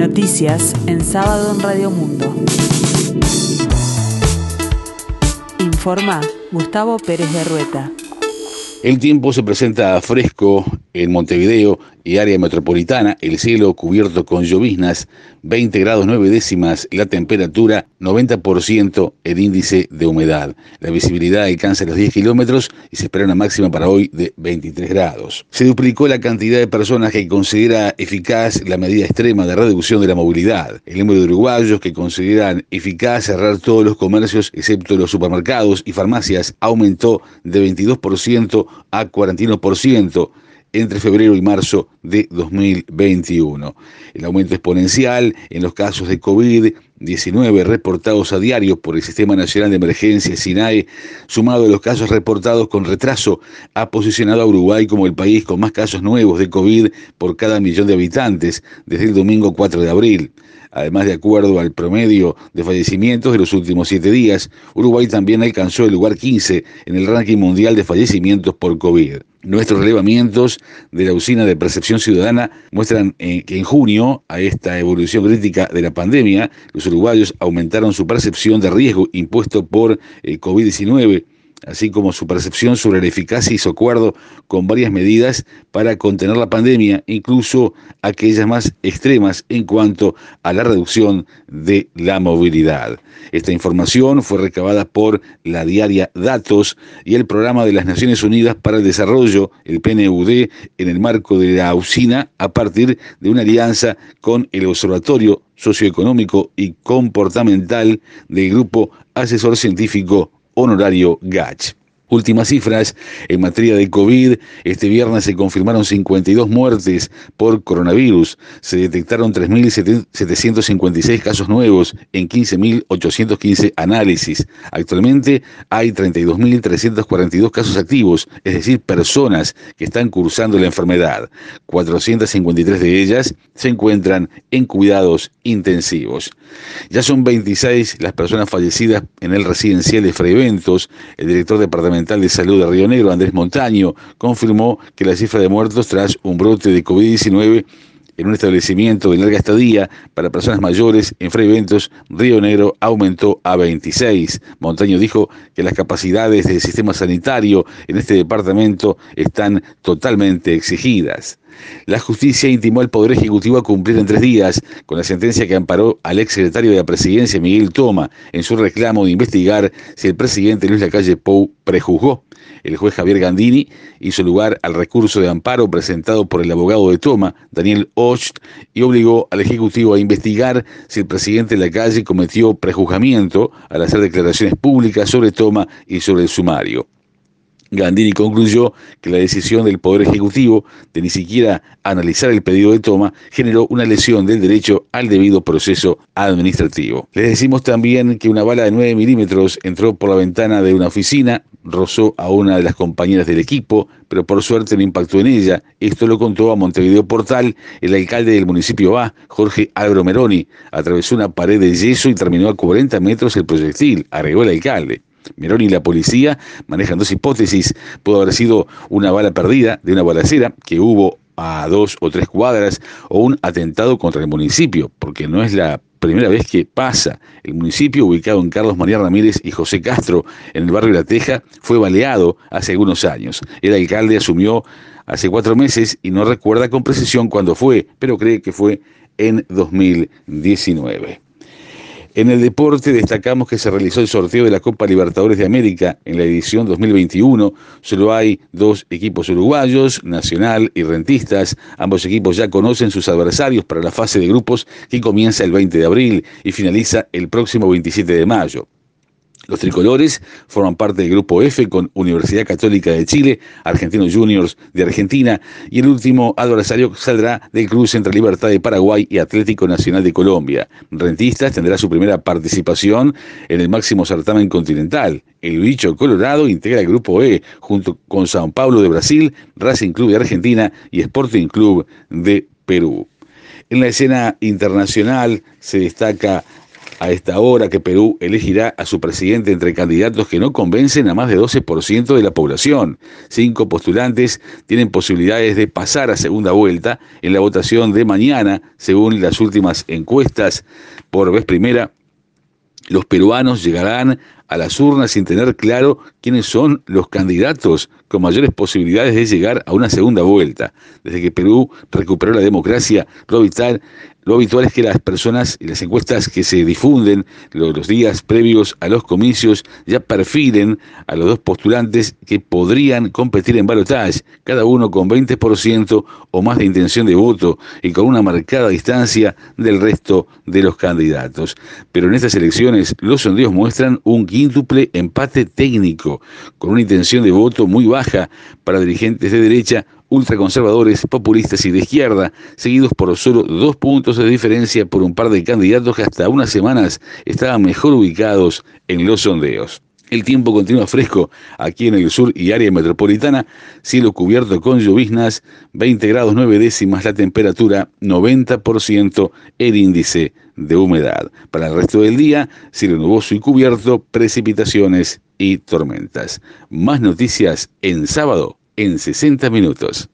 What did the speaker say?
Noticias en sábado en Radio Mundo. Informa Gustavo Pérez de Rueta. El tiempo se presenta fresco en Montevideo y área metropolitana, el cielo cubierto con lloviznas, 20 grados 9 décimas la temperatura, 90% el índice de humedad. La visibilidad alcanza los 10 kilómetros y se espera una máxima para hoy de 23 grados. Se duplicó la cantidad de personas que considera eficaz la medida extrema de reducción de la movilidad. El número de uruguayos que consideran eficaz cerrar todos los comercios excepto los supermercados y farmacias aumentó de 22% a 41% entre febrero y marzo de 2021. El aumento exponencial en los casos de COVID-19 reportados a diario por el Sistema Nacional de Emergencia SINAE, sumado a los casos reportados con retraso, ha posicionado a Uruguay como el país con más casos nuevos de COVID por cada millón de habitantes desde el domingo 4 de abril. Además, de acuerdo al promedio de fallecimientos de los últimos siete días, Uruguay también alcanzó el lugar 15 en el ranking mundial de fallecimientos por COVID. Nuestros relevamientos de la usina de percepción ciudadana muestran eh, que en junio, a esta evolución crítica de la pandemia, los uruguayos aumentaron su percepción de riesgo impuesto por el eh, COVID-19 así como su percepción sobre la eficacia y su acuerdo con varias medidas para contener la pandemia, incluso aquellas más extremas en cuanto a la reducción de la movilidad. Esta información fue recabada por la diaria Datos y el Programa de las Naciones Unidas para el Desarrollo, el PNUD, en el marco de la UCINA, a partir de una alianza con el Observatorio Socioeconómico y Comportamental del Grupo Asesor Científico honorario Gach. Últimas cifras, en materia de COVID, este viernes se confirmaron 52 muertes por coronavirus, se detectaron 3.756 casos nuevos en 15.815 análisis. Actualmente hay 32.342 casos activos, es decir, personas que están cursando la enfermedad. 453 de ellas se encuentran en cuidados intensivos. Ya son 26 las personas fallecidas en el residencial de Freventos. El director departamental de Salud de Río Negro, Andrés Montaño, confirmó que la cifra de muertos tras un brote de COVID-19 en un establecimiento de larga estadía para personas mayores en Fray Ventos, Río Negro aumentó a 26. Montaño dijo que las capacidades del sistema sanitario en este departamento están totalmente exigidas. La justicia intimó al Poder Ejecutivo a cumplir en tres días con la sentencia que amparó al ex secretario de la Presidencia, Miguel Toma, en su reclamo de investigar si el presidente Luis Lacalle Pou prejuzgó. El juez Javier Gandini hizo lugar al recurso de amparo presentado por el abogado de Toma, Daniel Ocht, y obligó al Ejecutivo a investigar si el presidente Lacalle cometió prejuzgamiento al hacer declaraciones públicas sobre Toma y sobre el sumario. Gandini concluyó que la decisión del Poder Ejecutivo de ni siquiera analizar el pedido de toma generó una lesión del derecho al debido proceso administrativo. Les decimos también que una bala de 9 milímetros entró por la ventana de una oficina, rozó a una de las compañeras del equipo, pero por suerte no impactó en ella. Esto lo contó a Montevideo Portal el alcalde del municipio A, Jorge Albro Meroni. Atravesó una pared de yeso y terminó a 40 metros el proyectil, agregó el alcalde. Meroni y la policía manejan dos hipótesis. Pudo haber sido una bala perdida de una balacera que hubo a dos o tres cuadras o un atentado contra el municipio, porque no es la primera vez que pasa. El municipio, ubicado en Carlos María Ramírez y José Castro, en el barrio La Teja, fue baleado hace algunos años. El alcalde asumió hace cuatro meses y no recuerda con precisión cuándo fue, pero cree que fue en 2019. En el deporte destacamos que se realizó el sorteo de la Copa Libertadores de América en la edición 2021. Solo hay dos equipos uruguayos, Nacional y Rentistas. Ambos equipos ya conocen sus adversarios para la fase de grupos que comienza el 20 de abril y finaliza el próximo 27 de mayo. Los tricolores forman parte del grupo F con Universidad Católica de Chile, Argentinos Juniors de Argentina y el último adversario saldrá del cruce entre Libertad de Paraguay y Atlético Nacional de Colombia. Rentistas tendrá su primera participación en el máximo certamen continental. El bicho colorado integra el grupo E junto con Sao Paulo de Brasil, Racing Club de Argentina y Sporting Club de Perú. En la escena internacional se destaca a esta hora que Perú elegirá a su presidente entre candidatos que no convencen a más de 12% de la población. Cinco postulantes tienen posibilidades de pasar a segunda vuelta en la votación de mañana, según las últimas encuestas. Por vez primera, los peruanos llegarán a las urnas sin tener claro quiénes son los candidatos con mayores posibilidades de llegar a una segunda vuelta. Desde que Perú recuperó la democracia, lo vital lo habitual es que las personas y las encuestas que se difunden los, días previos a los comicios ya perfilen a los dos postulantes que podrían competir en balotaje, cada uno con 20% o más de intención de voto y con una marcada distancia del resto de los candidatos. Pero en estas elecciones los sondeos muestran un quíntuple empate técnico, con una intención de voto muy baja para dirigentes de derecha ultraconservadores, populistas y de izquierda, seguidos por solo dos puntos de diferencia por un par de candidatos que hasta unas semanas estaban mejor ubicados en los sondeos. El tiempo continúa fresco aquí en el sur y área metropolitana, cielo cubierto con lloviznas, 20 grados 9 décimas la temperatura, 90% el índice de humedad. Para el resto del día, cielo nuboso y cubierto, precipitaciones y tormentas. Más noticias en sábado en 60 minutos.